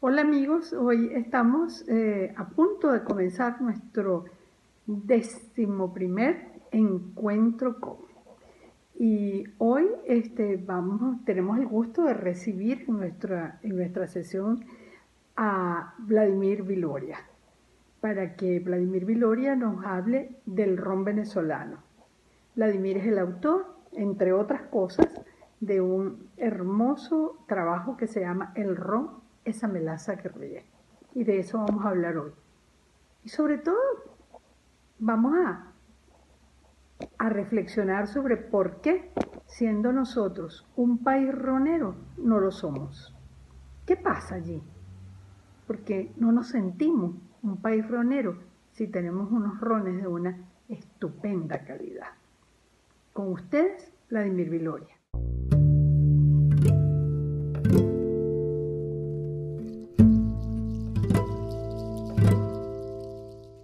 Hola amigos, hoy estamos eh, a punto de comenzar nuestro décimo primer encuentro con. Y hoy este, vamos, tenemos el gusto de recibir en nuestra, en nuestra sesión a Vladimir Viloria, para que Vladimir Viloria nos hable del ron venezolano. Vladimir es el autor, entre otras cosas, de un hermoso trabajo que se llama El ron esa melaza que ríe. Y de eso vamos a hablar hoy. Y sobre todo, vamos a, a reflexionar sobre por qué, siendo nosotros un país ronero, no lo somos. ¿Qué pasa allí? Porque no nos sentimos un país ronero si tenemos unos rones de una estupenda calidad. Con ustedes, Vladimir Viloria.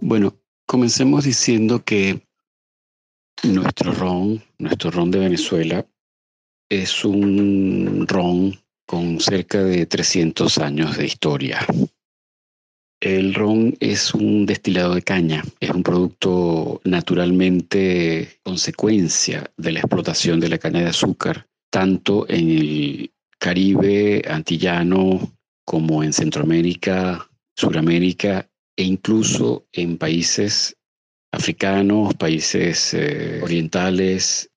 Bueno, comencemos diciendo que nuestro ron, nuestro ron de Venezuela, es un ron con cerca de 300 años de historia. El ron es un destilado de caña, es un producto naturalmente consecuencia de la explotación de la caña de azúcar, tanto en el Caribe antillano como en Centroamérica, Suramérica e incluso en países africanos, países eh, orientales,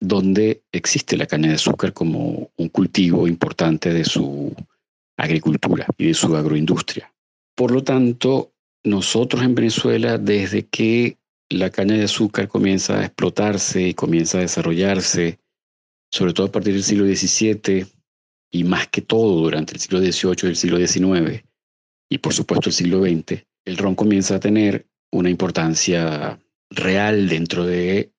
donde existe la caña de azúcar como un cultivo importante de su agricultura y de su agroindustria. Por lo tanto, nosotros en Venezuela, desde que la caña de azúcar comienza a explotarse y comienza a desarrollarse, sobre todo a partir del siglo XVII y más que todo durante el siglo XVIII y el siglo XIX, y por supuesto el siglo XX, el ron comienza a tener una importancia real dentro de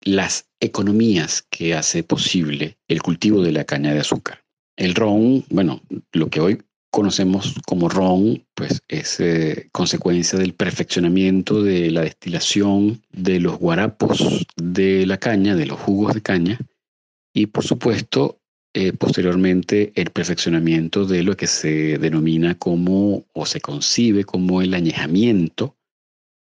las economías que hace posible el cultivo de la caña de azúcar. El ron, bueno, lo que hoy conocemos como ron, pues es eh, consecuencia del perfeccionamiento de la destilación de los guarapos de la caña, de los jugos de caña, y por supuesto eh, posteriormente el perfeccionamiento de lo que se denomina como o se concibe como el añejamiento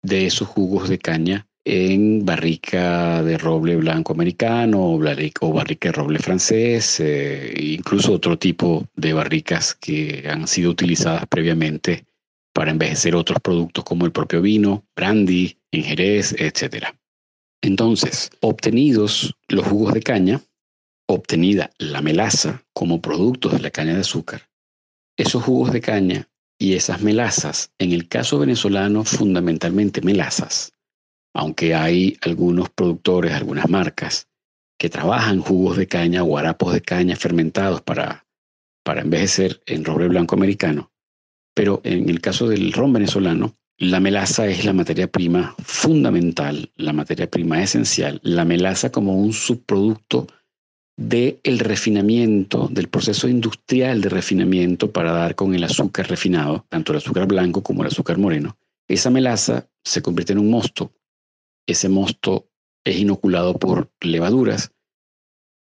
de esos jugos de caña en barrica de roble blanco americano o barrica, de roble francés, eh, incluso otro tipo de barricas que han sido utilizadas previamente para envejecer otros productos como el propio vino, brandy, en jerez, etc. Entonces, obtenidos los jugos de caña, obtenida la melaza como producto de la caña de azúcar, esos jugos de caña y esas melazas, en el caso venezolano fundamentalmente melazas, aunque hay algunos productores, algunas marcas que trabajan jugos de caña o harapos de caña fermentados para, para envejecer en roble blanco americano, pero en el caso del ron venezolano, la melaza es la materia prima fundamental, la materia prima esencial, la melaza como un subproducto del refinamiento, del proceso industrial de refinamiento para dar con el azúcar refinado, tanto el azúcar blanco como el azúcar moreno. Esa melaza se convierte en un mosto. Ese mosto es inoculado por levaduras.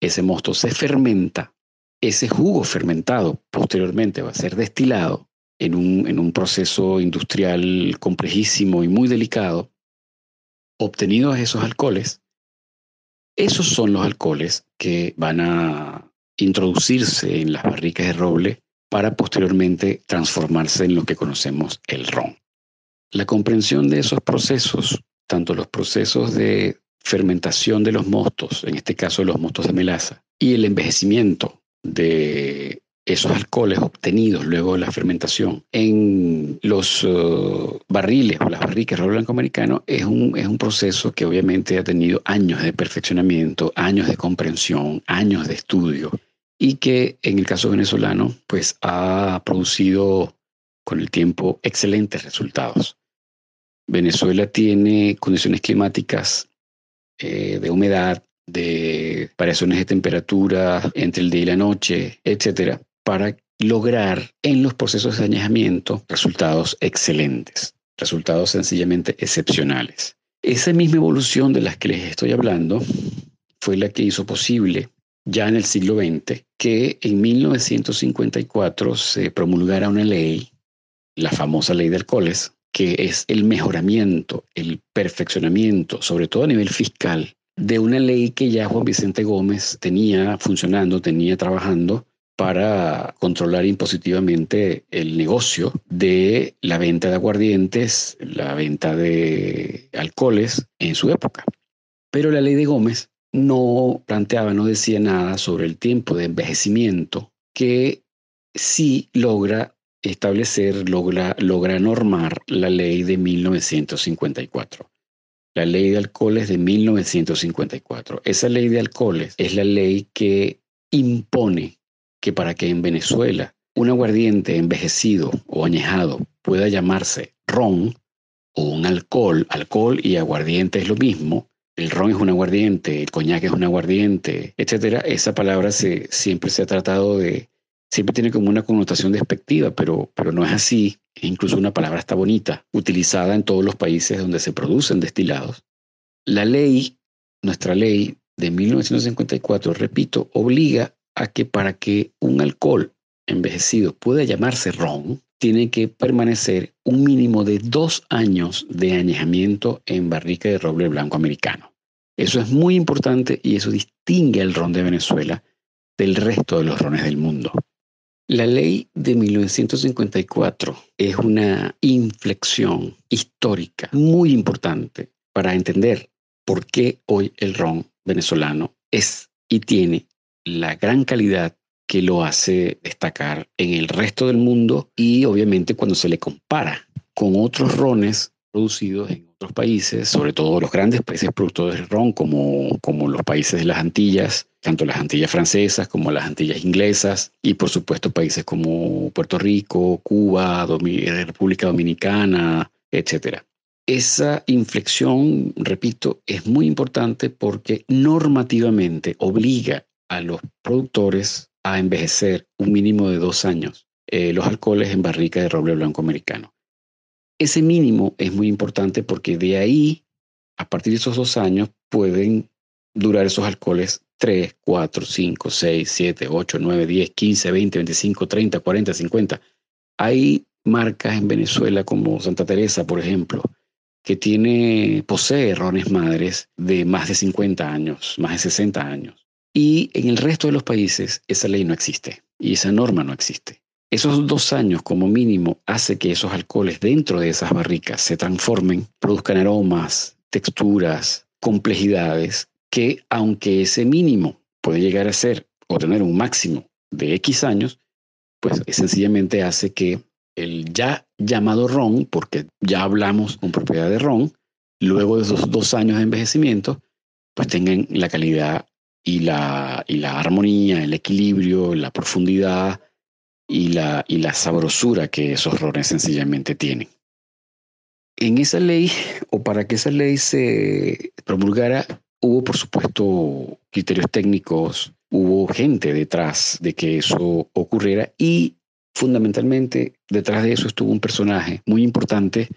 Ese mosto se fermenta. Ese jugo fermentado posteriormente va a ser destilado en un, en un proceso industrial complejísimo y muy delicado. Obtenidos esos alcoholes, esos son los alcoholes que van a introducirse en las barricas de roble para posteriormente transformarse en lo que conocemos el ron. La comprensión de esos procesos, tanto los procesos de fermentación de los mostos, en este caso los mostos de melaza, y el envejecimiento de esos alcoholes obtenidos luego de la fermentación en los uh, barriles o las barricas de blanco americano es un, es un proceso que obviamente ha tenido años de perfeccionamiento, años de comprensión, años de estudio y que en el caso venezolano pues ha producido con el tiempo excelentes resultados. Venezuela tiene condiciones climáticas eh, de humedad, de variaciones de temperatura entre el día y la noche, etcétera, para lograr en los procesos de añejamiento resultados excelentes, resultados sencillamente excepcionales. Esa misma evolución de las que les estoy hablando fue la que hizo posible ya en el siglo XX que en 1954 se promulgara una ley la famosa ley de alcoholes, que es el mejoramiento, el perfeccionamiento, sobre todo a nivel fiscal, de una ley que ya Juan Vicente Gómez tenía funcionando, tenía trabajando para controlar impositivamente el negocio de la venta de aguardientes, la venta de alcoholes en su época. Pero la ley de Gómez no planteaba, no decía nada sobre el tiempo de envejecimiento que sí logra establecer, logra, logra normar la ley de 1954. La ley de alcoholes de 1954. Esa ley de alcoholes es la ley que impone que para que en Venezuela un aguardiente envejecido o añejado pueda llamarse ron o un alcohol, alcohol y aguardiente es lo mismo, el ron es un aguardiente, el coñac es un aguardiente, etcétera, esa palabra se, siempre se ha tratado de, siempre tiene como una connotación despectiva, pero, pero no es así. Incluso una palabra está bonita, utilizada en todos los países donde se producen destilados. La ley, nuestra ley de 1954, repito, obliga a que para que un alcohol envejecido pueda llamarse ron, tiene que permanecer un mínimo de dos años de añejamiento en barrica de roble blanco americano. Eso es muy importante y eso distingue al ron de Venezuela del resto de los rones del mundo. La ley de 1954 es una inflexión histórica muy importante para entender por qué hoy el ron venezolano es y tiene la gran calidad que lo hace destacar en el resto del mundo y obviamente cuando se le compara con otros rones producidos en otros países, sobre todo los grandes países productores de ron como, como los países de las Antillas, tanto las Antillas francesas como las Antillas inglesas y por supuesto países como Puerto Rico, Cuba, República Dominicana, etc. Esa inflexión, repito, es muy importante porque normativamente obliga a los productores a envejecer un mínimo de dos años eh, los alcoholes en barrica de roble blanco americano. Ese mínimo es muy importante porque de ahí, a partir de esos dos años, pueden durar esos alcoholes 3, 4, 5, 6, 7, 8, 9, 10, 15, 20, 25, 30, 40, 50. Hay marcas en Venezuela como Santa Teresa, por ejemplo, que tiene, posee rones madres de más de 50 años, más de 60 años. Y en el resto de los países esa ley no existe y esa norma no existe. Esos dos años como mínimo hace que esos alcoholes dentro de esas barricas se transformen, produzcan aromas, texturas, complejidades que aunque ese mínimo puede llegar a ser o tener un máximo de X años, pues sencillamente hace que el ya llamado ron, porque ya hablamos con propiedad de ron, luego de esos dos años de envejecimiento, pues tengan la calidad y la, y la armonía, el equilibrio, la profundidad y la, y la sabrosura que esos rones sencillamente tienen. En esa ley, o para que esa ley se promulgara, hubo por supuesto criterios técnicos, hubo gente detrás de que eso ocurriera y fundamentalmente detrás de eso estuvo un personaje muy importante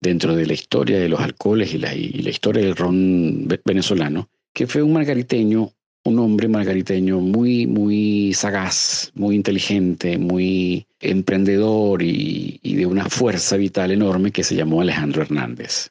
dentro de la historia de los alcoholes y la, y la historia del ron venezolano, que fue un margariteño un hombre margariteño muy, muy sagaz, muy inteligente, muy emprendedor y, de una fuerza vital enorme que se llamó Alejandro Hernández.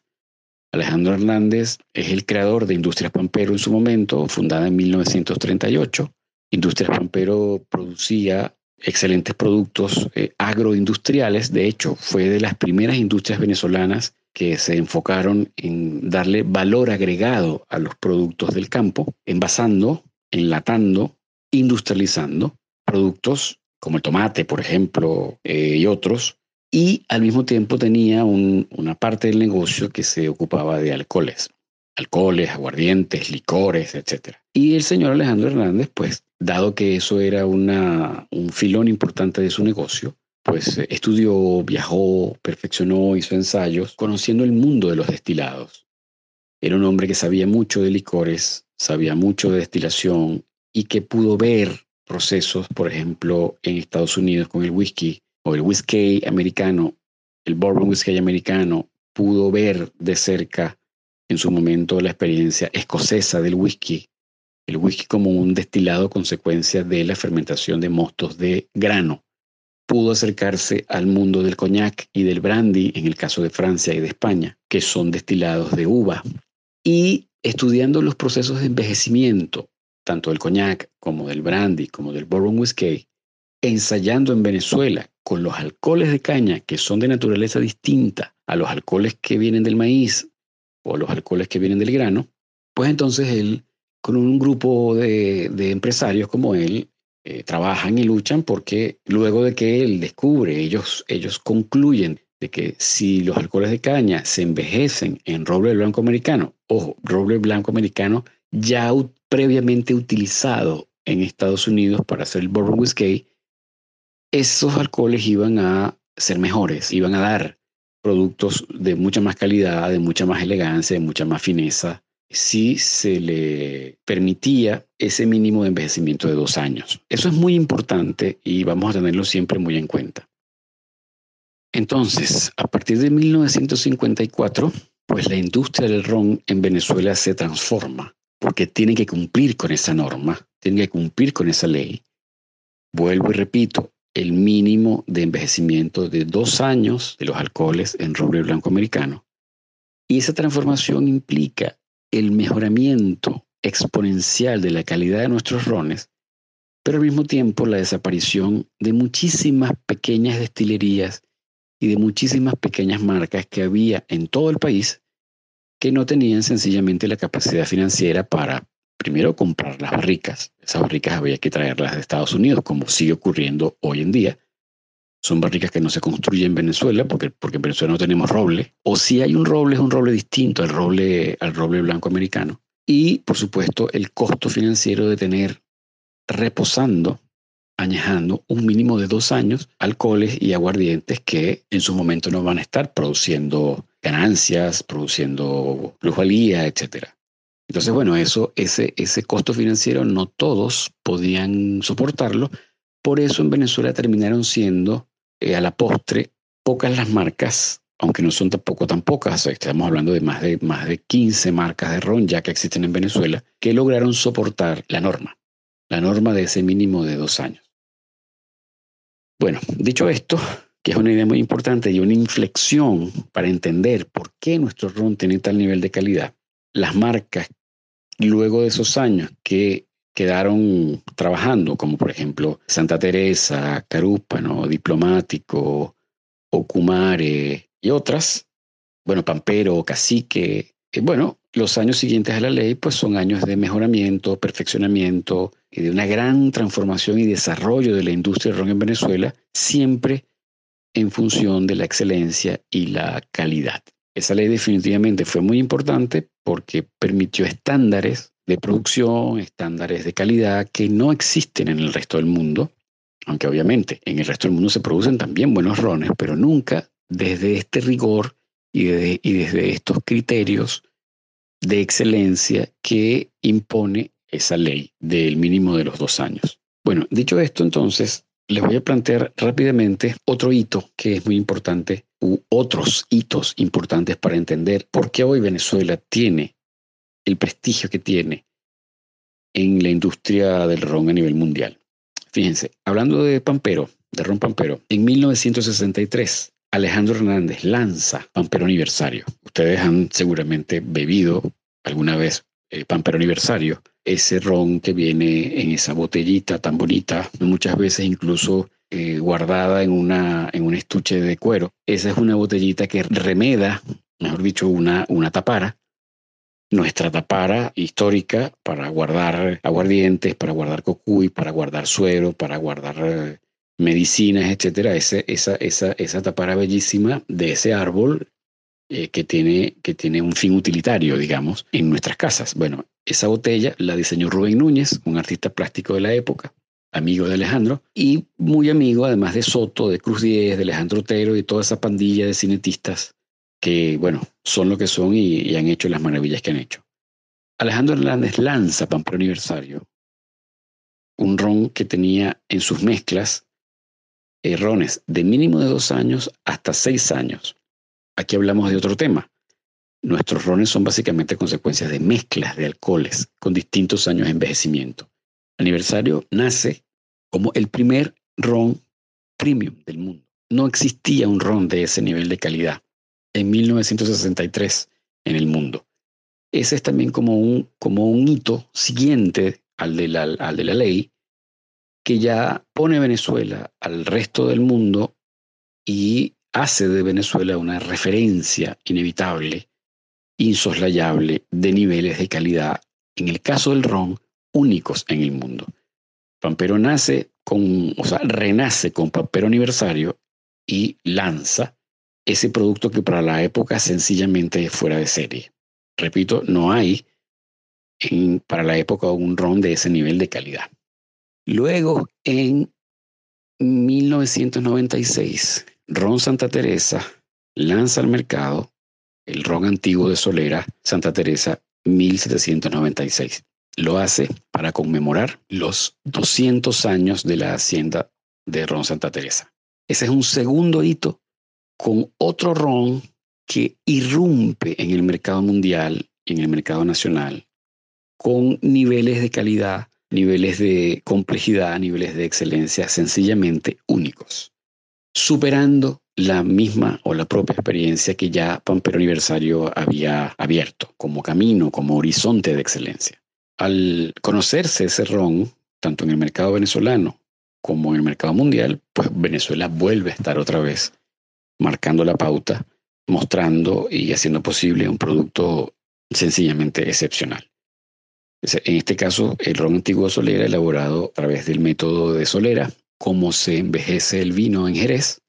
Alejandro Hernández es el creador de Industrias Pampero en su momento, fundada en 1938. Industrias Pampero producía excelentes productos eh, agroindustriales, de hecho fue de las primeras industrias venezolanas que se enfocaron en darle valor agregado a los productos del campo, envasando, enlatando, industrializando productos como el tomate, por ejemplo, eh, y otros, y al mismo tiempo tenía una parte del negocio que se ocupaba de alcoholes, alcoholes, aguardientes, licores, etc. Y el señor Alejandro Hernández, pues, dado que eso era un filón importante de su negocio, pues eh, estudió, viajó, perfeccionó, hizo ensayos, conociendo el mundo de los destilados. Era un hombre que sabía mucho de licores, sabía mucho de destilación y que pudo ver procesos, por ejemplo, en Estados Unidos con el whisky o el whisky americano, el bourbon whisky americano, pudo ver de cerca en su momento la experiencia escocesa del whisky, el whisky como un destilado consecuencia de la fermentación de mostos de grano pudo acercarse al mundo del coñac y del brandy, en el caso de Francia y de España, que son destilados de uva. Y estudiando los procesos de envejecimiento, tanto del coñac como del brandy, como del bourbon whiskey, ensayando en Venezuela con los alcoholes de caña que son de naturaleza distinta a los alcoholes que vienen del maíz o los alcoholes que vienen del grano, pues entonces él, con un grupo de, empresarios como él, eh, trabajan y luchan porque luego de que él descubre, ellos, ellos concluyen de que si los alcoholes de caña se envejecen en roble blanco americano, ojo, roble blanco americano ya previamente utilizado en Estados Unidos para hacer el bourbon whiskey, esos alcoholes iban a ser mejores, iban a dar productos de mucha más calidad, de mucha más elegancia, de mucha más fineza, si se le permitía ese mínimo de envejecimiento de dos años. Eso es muy importante y vamos a tenerlo siempre muy en cuenta. Entonces, a partir de 1954, pues la industria del ron en Venezuela se transforma porque tiene que cumplir con esa norma, tiene que cumplir con esa ley. Vuelvo y repito, el mínimo de envejecimiento de dos años de los alcoholes en roble blanco americano. Y esa transformación implica el mejoramiento exponencial de la calidad de nuestros rones, pero al mismo tiempo la desaparición de muchísimas pequeñas destilerías y de muchísimas pequeñas marcas que había en todo el país que no tenían sencillamente la capacidad financiera para primero comprar las barricas. Esas barricas había que traerlas de Estados Unidos, como sigue ocurriendo hoy en día. Son barricas que no se construyen en Venezuela porque, porque en Venezuela no tenemos roble. O si hay un roble, es un roble distinto al roble, al roble blanco americano. Y, por supuesto, el costo financiero de tener reposando, añejando un mínimo de dos años alcoholes y aguardientes que en su momento no van a estar produciendo ganancias, produciendo plusvalía, etcétera. Entonces, bueno, eso, ese, ese costo financiero no todos podían soportarlo. Por eso en Venezuela terminaron siendo eh, a la postre pocas las marcas, aunque no son tampoco tan pocas, estamos hablando de más, de más de 15 marcas de ron ya que existen en Venezuela, que lograron soportar la norma, la norma de ese mínimo de dos años. Bueno, dicho esto, que es una idea muy importante y una inflexión para entender por qué nuestro ron tiene tal nivel de calidad, las marcas luego de esos años que quedaron trabajando, como por ejemplo Santa Teresa, Carúpano, Diplomático, Ocumare y otras, bueno, Pampero, Cacique, eh, bueno, los años siguientes a la ley pues son años de mejoramiento, perfeccionamiento y de una gran transformación y desarrollo de la industria del ron en Venezuela, siempre en función de la excelencia y la calidad. Esa ley definitivamente fue muy importante porque permitió estándares de producción, estándares de calidad que no existen en el resto del mundo, aunque obviamente en el resto del mundo se producen también buenos rones, pero nunca desde este rigor y, desde estos criterios de excelencia que impone esa ley del mínimo de los dos años. Bueno, dicho esto, entonces, les voy a plantear rápidamente otro hito que es muy importante u otros hitos importantes para entender por qué hoy Venezuela tiene el prestigio que tiene en la industria del ron a nivel mundial. Fíjense, hablando de Pampero, de ron Pampero, en 1963 Alejandro Hernández lanza Pampero Aniversario. Ustedes han seguramente bebido alguna vez eh, Pampero Aniversario, ese ron que viene en esa botellita tan bonita, muchas veces incluso eh, guardada en, una, en un estuche de cuero. Esa es una botellita que remeda, mejor dicho, una, una tapara. Nuestra tapara histórica para guardar aguardientes, para guardar cocuy, para guardar suero, para guardar eh, medicinas, etcétera. esa, esa, esa tapara bellísima de ese árbol eh, que, tiene, un fin utilitario, digamos, en nuestras casas. Bueno, esa botella la diseñó Rubén Núñez, un artista plástico de la época, amigo de Alejandro, y muy amigo además de Soto, de Cruz Diez, de Alejandro Otero y toda esa pandilla de cinetistas que, bueno, son lo que son y, han hecho las maravillas que han hecho. Alejandro Hernández lanza Pampero Aniversario, un ron que tenía en sus mezclas errones de mínimo de dos años hasta seis años. Aquí hablamos de otro tema. Nuestros rones son básicamente consecuencias de mezclas de alcoholes con distintos años de envejecimiento aniversario nace como el primer ron premium del mundo. No existía un ron de ese nivel de calidad en 1963 en el mundo. Ese es también como un, como un hito siguiente al de, la, al de la ley que ya pone Venezuela al resto del mundo y hace de Venezuela una referencia inevitable, insoslayable de niveles de calidad, en el caso del ron, únicos en el mundo. Pampero nace con, o sea, renace con Pampero Aniversario y lanza ese producto que para la época sencillamente es fuera de serie. Repito, no hay para la época un ron de ese nivel de calidad. Luego, en 1996, Ron Santa Teresa lanza al mercado el ron antiguo de Solera Santa Teresa 1796. Lo hace para conmemorar los 200 años de la hacienda de Ron Santa Teresa. Ese es un segundo hito con otro ron que irrumpe en el mercado mundial en el mercado nacional con niveles de calidad, niveles de complejidad, niveles de excelencia sencillamente únicos, superando la misma o la propia experiencia que ya Pampero Aniversario había abierto como camino, como horizonte de excelencia. Al conocerse ese ron, tanto en el mercado venezolano como en el mercado mundial, pues Venezuela vuelve a estar otra vez marcando la pauta, mostrando y haciendo posible un producto sencillamente excepcional. En este caso, el ron antiguo Solera elaborado a través del método de Solera, cómo se envejece el vino en Jerez,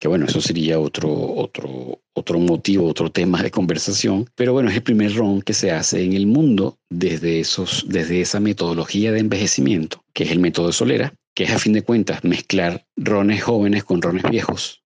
que bueno, eso sería otro, otro, otro motivo, otro tema de conversación, pero bueno, es el primer ron que se hace en el mundo desde, esos, desde esa metodología de envejecimiento, que es el método de Solera, que es a fin de cuentas mezclar rones jóvenes con rones viejos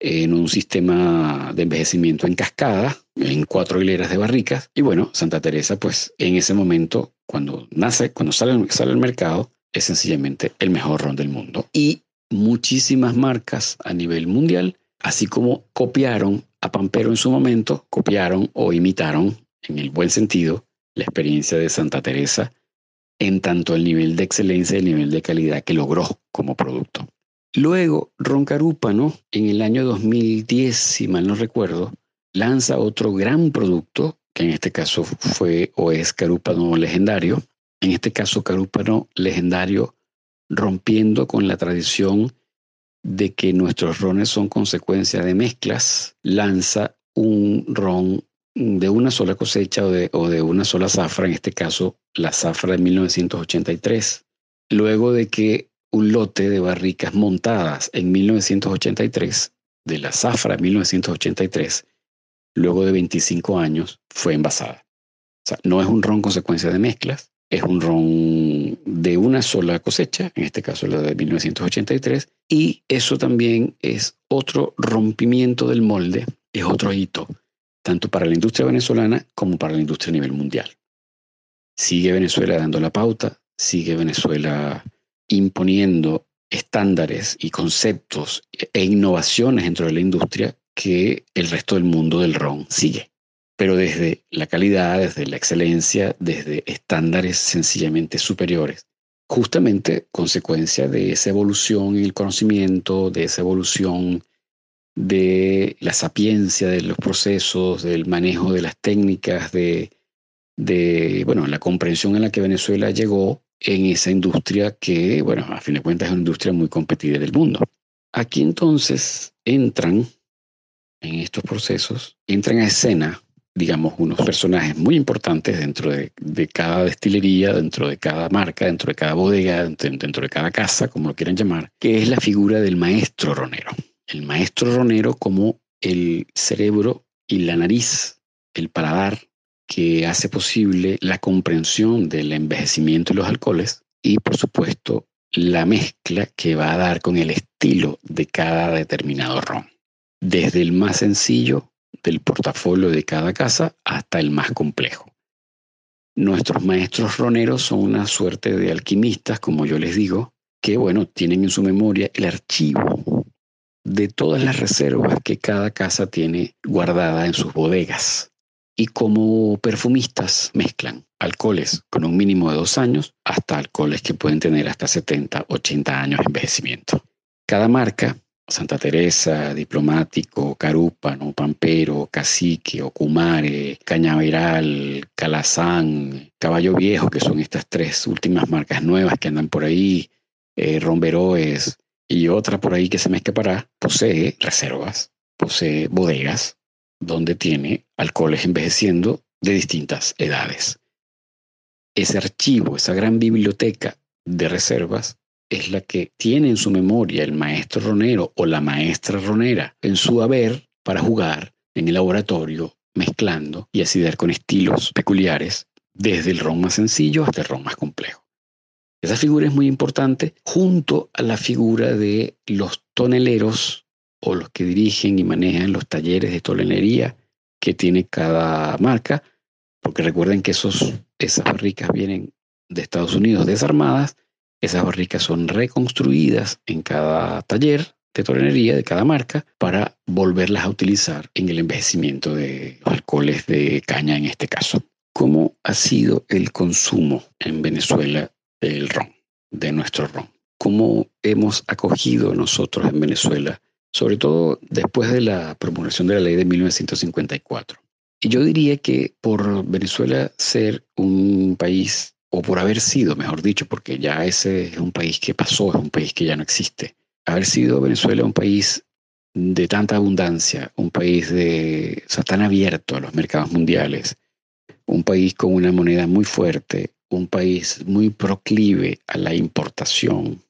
en un sistema de envejecimiento en cascada, en cuatro hileras de barricas. Y bueno, Santa Teresa, pues en ese momento, cuando nace, cuando sale, sale al mercado, es sencillamente el mejor ron del mundo. Y muchísimas marcas a nivel mundial, así como copiaron a Pampero en su momento, copiaron o imitaron, en el buen sentido, la experiencia de Santa Teresa en tanto el nivel de excelencia y el nivel de calidad que logró como producto. Luego, Ron Carúpano, en el año 2010, si mal no recuerdo, lanza otro gran producto, que en este caso fue o es Carúpano Legendario. En este caso, Carúpano Legendario rompiendo con la tradición de que nuestros rones son consecuencia de mezclas, lanza un ron de una sola cosecha o de, o de una sola zafra, en este caso la zafra de 1983. Luego de que un lote de barricas montadas en 1983, de la zafra 1983, luego de 25 años, fue envasada. O sea, no es un ron consecuencia de mezclas, es un ron de una sola cosecha, en este caso la de 1983, y eso también es otro rompimiento del molde, es otro hito, tanto para la industria venezolana como para la industria a nivel mundial. Sigue Venezuela dando la pauta, sigue Venezuela imponiendo estándares y conceptos e innovaciones dentro de la industria que el resto del mundo del ron sigue. Pero desde la calidad, desde la excelencia, desde estándares sencillamente superiores. Justamente consecuencia de esa evolución en el conocimiento, de esa evolución de la sapiencia de los procesos, del manejo de las técnicas, de, de bueno, la comprensión en la que Venezuela llegó en esa industria que, bueno, a fin de cuentas es una industria muy competida del mundo. Aquí entonces entran en estos procesos, entran a escena, digamos, unos personajes muy importantes dentro de, cada destilería, dentro de cada marca, dentro de cada bodega, dentro, dentro de cada casa, como lo quieran llamar, que es la figura del maestro ronero. El maestro ronero como el cerebro y la nariz, el paladar que hace posible la comprensión del envejecimiento de los alcoholes y, por supuesto, la mezcla que va a dar con el estilo de cada determinado ron, desde el más sencillo del portafolio de cada casa hasta el más complejo. Nuestros maestros roneros son una suerte de alquimistas, como yo les digo, que, bueno, tienen en su memoria el archivo de todas las reservas que cada casa tiene guardada en sus bodegas y como perfumistas mezclan alcoholes con un mínimo de dos años hasta alcoholes que pueden tener hasta 70, 80 años de envejecimiento. Cada marca, Santa Teresa, Diplomático, Carúpano, Pampero, Cacique, Ocumare, Cañaveral, Calazán, Caballo Viejo, que son estas tres últimas marcas nuevas que andan por ahí, eh, Romberoes y otra por ahí que se me escapará, posee reservas, posee bodegas donde tiene alcoholes envejeciendo de distintas edades. Ese archivo, esa gran biblioteca de reservas es la que tiene en su memoria el maestro ronero o la maestra ronera en su haber para jugar en el laboratorio mezclando y así dar con estilos peculiares desde el ron más sencillo hasta el ron más complejo. Esa figura es muy importante junto a la figura de los toneleros o los que dirigen y manejan los talleres de tonelería que tiene cada marca, porque recuerden que esos, esas barricas vienen de Estados Unidos desarmadas esas barricas son reconstruidas en cada taller de tornería de cada marca para volverlas a utilizar en el envejecimiento de los alcoholes de caña en este caso. ¿Cómo ha sido el consumo en Venezuela del ron, de nuestro ron? ¿Cómo hemos acogido nosotros en Venezuela, sobre todo después de la promulgación de la ley de 1954? Y yo diría que por Venezuela ser un país o por haber sido, mejor dicho, porque ya ese es un país que pasó, es un país que ya no existe. Haber sido Venezuela un país de tanta abundancia, un país de, o tan abierto a los mercados mundiales, un país con una moneda muy fuerte, un país muy proclive a la importación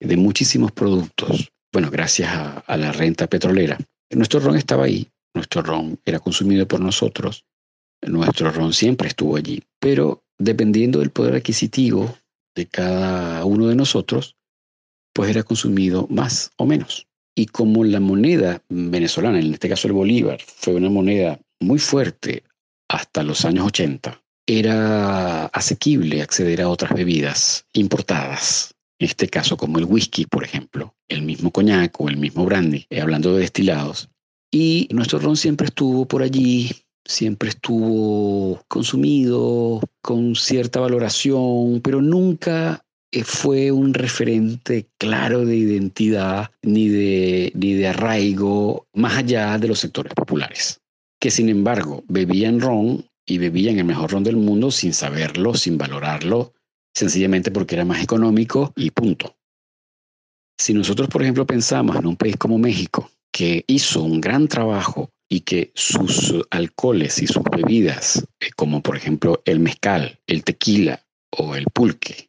de muchísimos productos, bueno, gracias a, la renta petrolera. Nuestro ron estaba ahí, nuestro ron era consumido por nosotros, nuestro ron siempre estuvo allí, pero dependiendo del poder adquisitivo de cada uno de nosotros, pues era consumido más o menos. Y como la moneda venezolana, en este caso el bolívar, fue una moneda muy fuerte hasta los años 80, era asequible acceder a otras bebidas importadas. Este caso, como el whisky, por ejemplo, el mismo coñac o el mismo brandy, eh, hablando de destilados. Y nuestro ron siempre estuvo por allí siempre estuvo consumido con cierta valoración, pero nunca eh, fue un referente claro de identidad ni de, ni de arraigo más allá de los sectores populares, que sin embargo bebían ron y bebían el mejor ron del mundo sin saberlo, sin valorarlo, sencillamente porque era más económico y punto. Si nosotros, por ejemplo, pensamos en un país como México, que hizo un gran trabajo y que sus alcoholes y sus bebidas, eh, como por ejemplo el mezcal, el tequila o el pulque,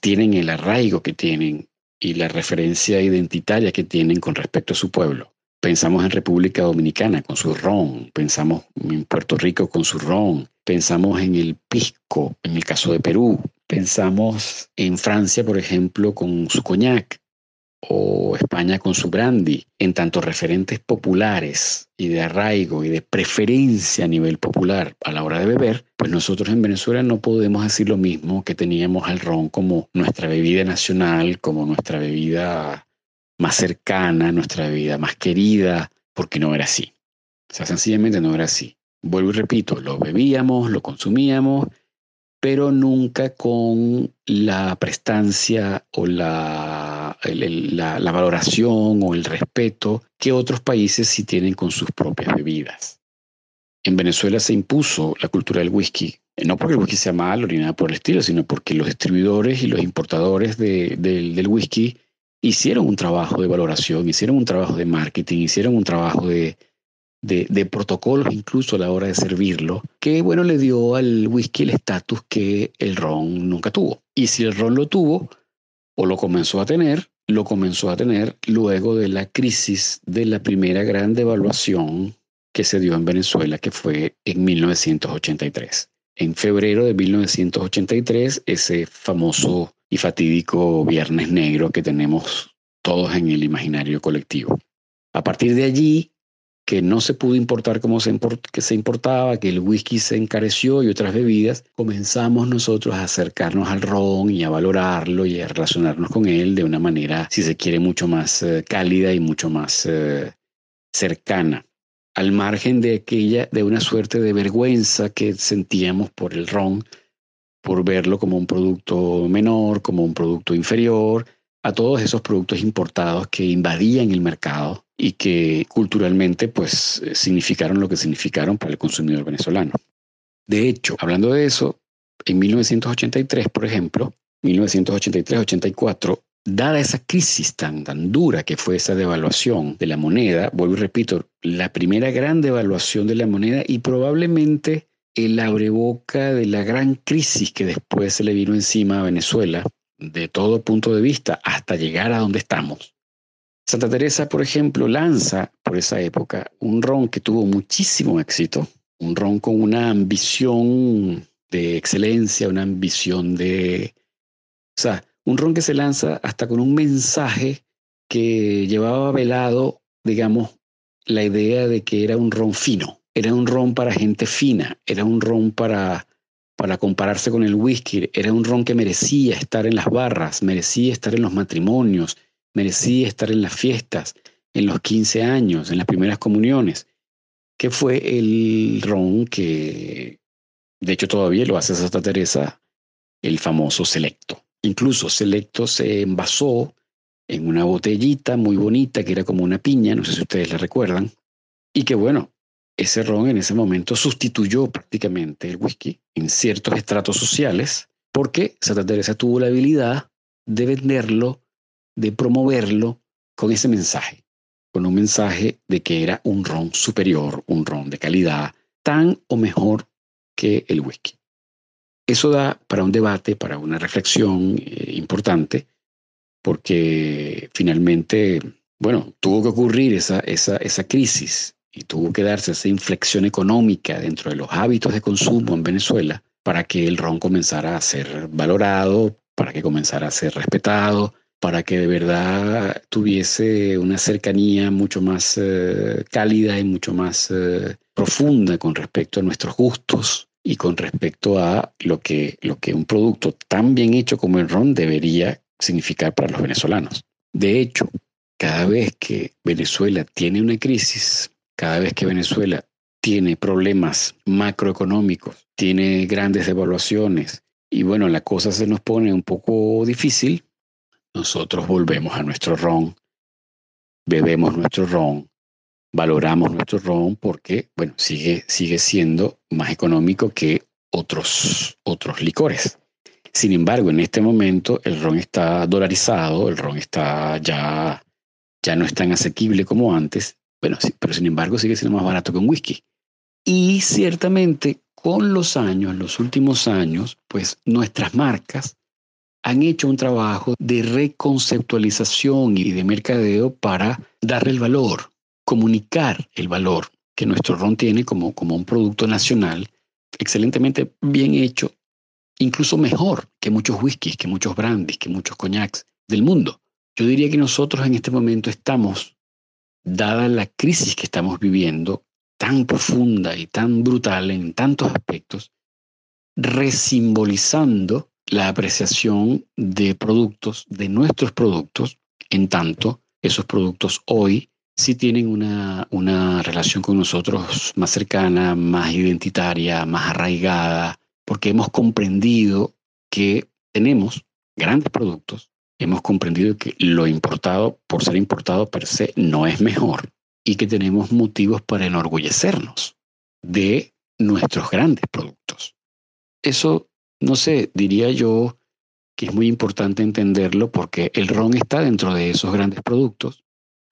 tienen el arraigo que tienen y la referencia identitaria que tienen con respecto a su pueblo. Pensamos en República Dominicana con su ron, pensamos en Puerto Rico con su ron, pensamos en el pisco en el caso de Perú, pensamos en Francia, por ejemplo, con su coñac, o España con su brandy, en tanto referentes populares y de arraigo y de preferencia a nivel popular a la hora de beber, pues nosotros en Venezuela no podemos decir lo mismo que teníamos al ron como nuestra bebida nacional, como nuestra bebida más cercana, nuestra bebida más querida, porque no era así. O sea, sencillamente no era así. Vuelvo y repito, lo bebíamos, lo consumíamos pero nunca con la prestancia o la, la, valoración o el respeto que otros países sí tienen con sus propias bebidas. En Venezuela se impuso la cultura del whisky, no porque el whisky sea malo ni nada por el estilo, sino porque los distribuidores y los importadores del whisky hicieron un trabajo de valoración, hicieron un trabajo de marketing, hicieron un trabajo de, de, protocolos incluso a la hora de servirlo, que bueno, le dio al whisky el estatus que el ron nunca tuvo. Y si el ron lo tuvo, o lo comenzó a tener, lo comenzó a tener luego de la crisis de la primera gran devaluación que se dio en Venezuela, que fue en 1983. En febrero de 1983, ese famoso y fatídico Viernes Negro que tenemos todos en el imaginario colectivo. A partir de allí, que no se pudo importar como se, que se importaba, que el whisky se encareció y otras bebidas, comenzamos nosotros a acercarnos al ron y a valorarlo y a relacionarnos con él de una manera, si se quiere, mucho más eh, cálida y mucho más eh, cercana. Al margen de aquella, de una suerte de vergüenza que sentíamos por el ron, por verlo como un producto menor, como un producto inferior, a todos esos productos importados que invadían el mercado y que culturalmente pues significaron lo que significaron para el consumidor venezolano. De hecho, hablando de eso, en 1983, por ejemplo, 1983-84, dada esa crisis tan, tan dura que fue esa devaluación de la moneda, vuelvo y repito, la primera gran devaluación de la moneda y probablemente el abreboca de la gran crisis que después se le vino encima a Venezuela, de todo punto de vista, hasta llegar a donde estamos. Santa Teresa, por ejemplo, lanza por esa época un ron que tuvo muchísimo éxito, un ron con una ambición de excelencia, una ambición de... O sea, un ron que se lanza hasta con un mensaje que llevaba velado, digamos, la idea de que era un ron fino, era un ron para gente fina, era un ron para, para compararse con el whisky, era un ron que merecía estar en las barras, merecía estar en los matrimonios, merecía estar en las fiestas, en los 15 años, en las primeras comuniones, que fue el ron que, de hecho todavía lo hace Santa Teresa, el famoso selecto. Incluso Selecto se envasó en una botellita muy bonita que era como una piña, no sé si ustedes la recuerdan, y que bueno, ese ron en ese momento sustituyó prácticamente el whisky en ciertos estratos sociales porque Santa Teresa tuvo la habilidad de venderlo, de promoverlo con ese mensaje, con un mensaje de que era un ron superior, un ron de calidad, tan o mejor que el whisky. Eso da para un debate, para una reflexión eh, importante, porque finalmente, bueno, tuvo que ocurrir esa, esa, esa crisis y tuvo que darse esa inflexión económica dentro de los hábitos de consumo en Venezuela para que el ron comenzara a ser valorado, para que comenzara a ser respetado, para que de verdad tuviese una cercanía mucho más eh, cálida y mucho más eh, profunda con respecto a nuestros gustos y con respecto a lo que, lo que un producto tan bien hecho como el ron debería significar para los venezolanos. De hecho, cada vez que Venezuela tiene una crisis, cada vez que Venezuela tiene problemas macroeconómicos, tiene grandes devaluaciones y bueno, la cosa se nos pone un poco difícil, nosotros volvemos a nuestro ron, bebemos nuestro ron valoramos nuestro ron porque, bueno, sigue, sigue siendo más económico que otros, otros licores. Sin embargo, en este momento el ron está dolarizado, el ron está ya, ya no es tan asequible como antes, bueno, sí, pero sin embargo sigue siendo más barato que un whisky. Y ciertamente con los años, los últimos años, pues nuestras marcas han hecho un trabajo de reconceptualización y de mercadeo para darle el valor comunicar el valor que nuestro ron tiene como, como un producto nacional excelentemente bien hecho, incluso mejor que muchos whiskies, que muchos brandies, que muchos coñacs del mundo. Yo diría que nosotros en este momento estamos, dada la crisis que estamos viviendo, tan profunda y tan brutal en tantos aspectos, resimbolizando la apreciación de productos, de nuestros productos, en tanto esos productos hoy sí tienen una, relación con nosotros más cercana, más identitaria, más arraigada, porque hemos comprendido que tenemos grandes productos, hemos comprendido que lo importado, por ser importado per se, no es mejor y que tenemos motivos para enorgullecernos de nuestros grandes productos. Eso, no sé, diría yo que es muy importante entenderlo porque el ron está dentro de esos grandes productos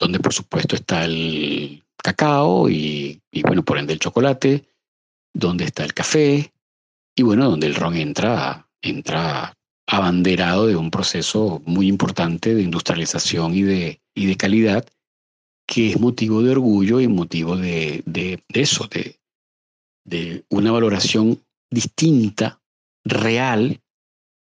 donde por supuesto está el cacao y, bueno, por ende el chocolate, donde está el café y bueno, donde el ron entra, entra abanderado de un proceso muy importante de industrialización y de, y de calidad que es motivo de orgullo y motivo de, de, de eso, de, de una valoración distinta, real,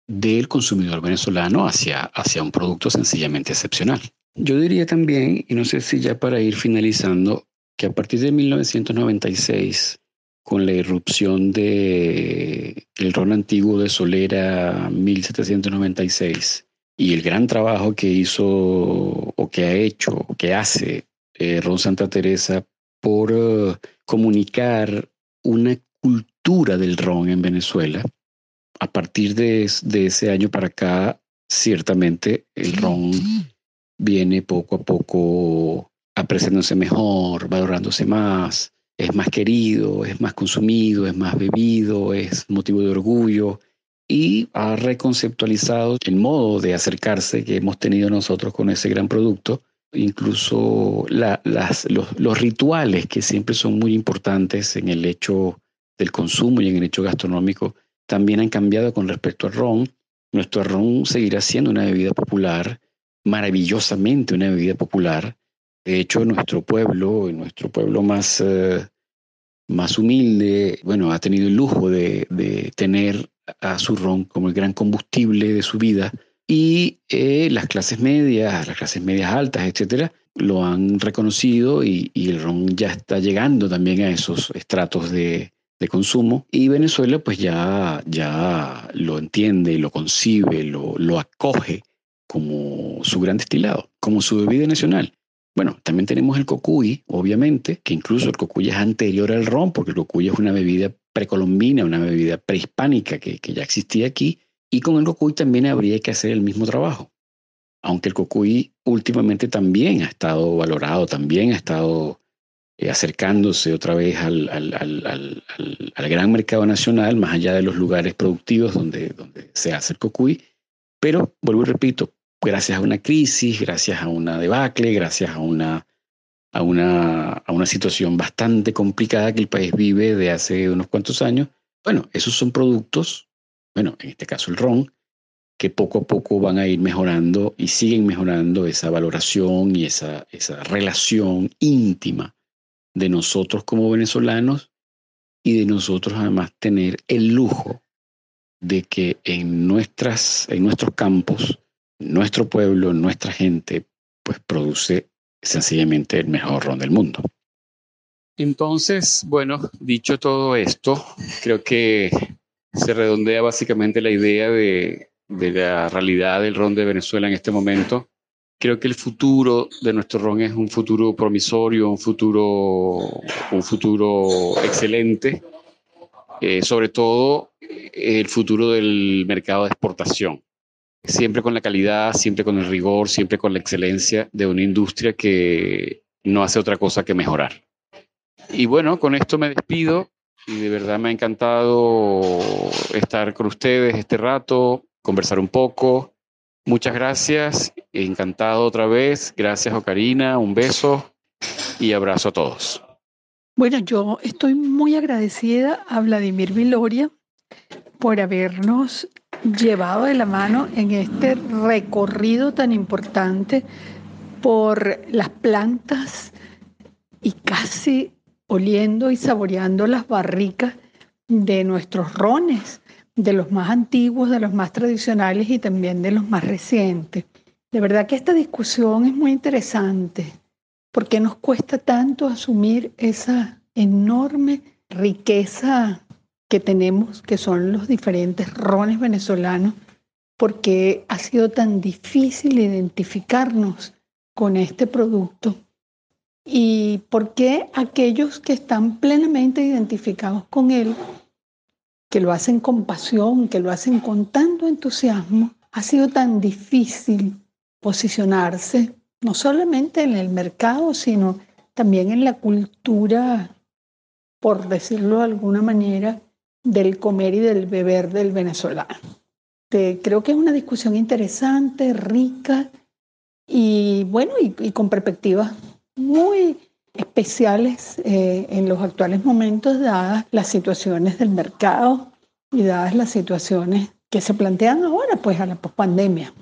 del consumidor venezolano hacia, hacia un producto sencillamente excepcional. Yo diría también, y no sé si ya para ir finalizando, que a partir de 1996, con la irrupción de ron antiguo de Solera 1796 y el gran trabajo que hizo o que ha hecho o que hace eh, Ron Santa Teresa por eh, comunicar una cultura del ron en Venezuela, a partir de, de ese año para acá ciertamente el ron viene poco a poco apreciándose mejor, valorándose más, es más querido, es más consumido, es más bebido, es motivo de orgullo y ha reconceptualizado el modo de acercarse que hemos tenido nosotros con ese gran producto, incluso las, los, rituales que siempre son muy importantes en el hecho del consumo y en el hecho gastronómico también han cambiado con respecto al ron. Nuestro ron seguirá siendo una bebida popular, maravillosamente una bebida popular. De hecho, nuestro pueblo, nuestro pueblo más, eh, más humilde, bueno, ha tenido el lujo de, tener a su ron como el gran combustible de su vida y eh, las clases medias, las clases medias altas, etcétera, lo han reconocido y, el ron ya está llegando también a esos estratos de, consumo y Venezuela pues ya, ya lo entiende, lo concibe, lo, lo acoge como su gran destilado, como su bebida nacional. Bueno, también tenemos el cocuy, obviamente, que incluso el cocuy es anterior al ron, porque el cocuy es una bebida precolombina, una bebida prehispánica que, ya existía aquí, y con el cocuy también habría que hacer el mismo trabajo. Aunque el cocuy últimamente también ha estado valorado, también ha estado eh, acercándose otra vez al, gran mercado nacional, más allá de los lugares productivos donde, donde se hace el cocuy. Pero, vuelvo y repito, gracias a una crisis, gracias a una debacle, gracias a una a una, a una situación bastante complicada que el país vive de hace unos cuantos años. Bueno, esos son productos, bueno, en este caso el ron, que poco a poco van a ir mejorando y siguen mejorando esa valoración y esa, esa relación íntima de nosotros como venezolanos y de nosotros además tener el lujo de que en, nuestras, en nuestros campos, nuestro pueblo, nuestra gente, pues produce sencillamente el mejor ron del mundo. Entonces, bueno, dicho todo esto, creo que se redondea básicamente la idea de, de la realidad del ron de Venezuela en este momento. Creo que el futuro de nuestro ron es un futuro promisorio, un futuro, un futuro excelente, eh, sobre todo el futuro del mercado de exportación siempre con la calidad, siempre con el rigor, siempre con la excelencia de una industria que no hace otra cosa que mejorar. Y bueno, con esto me despido y de verdad me ha encantado estar con ustedes este rato, conversar un poco. Muchas gracias, encantado otra vez. Gracias, Ocarina, un beso y abrazo a todos. Bueno, yo estoy muy agradecida a Vladimir Viloria por habernos llevado de la mano en este recorrido tan importante por las plantas y casi oliendo y saboreando las barricas de nuestros rones, de los más antiguos, de los más tradicionales y también de los más recientes. De verdad que esta discusión es muy interesante. porque nos cuesta tanto asumir esa enorme riqueza que tenemos, que son los diferentes rones venezolanos, porque ha sido tan difícil identificarnos con este producto y por qué aquellos que están plenamente identificados con él, que lo hacen con pasión, que lo hacen con tanto entusiasmo, ha sido tan difícil posicionarse, no solamente en el mercado, sino también en la cultura, por decirlo de alguna manera, del comer y del beber del venezolano. creo que es una discusión interesante, rica y bueno, y, con perspectivas muy especiales eh, en los actuales momentos, dadas las situaciones del mercado y dadas las situaciones que se plantean ahora, pues a la pospandemia.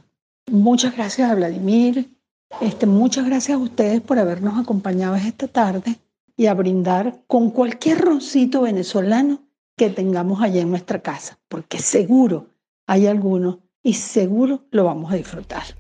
Muchas gracias a Vladimir, este, muchas gracias a ustedes por habernos acompañado esta tarde y a brindar con cualquier roncito venezolano que tengamos allá en nuestra casa, porque seguro hay alguno y seguro lo vamos a disfrutar.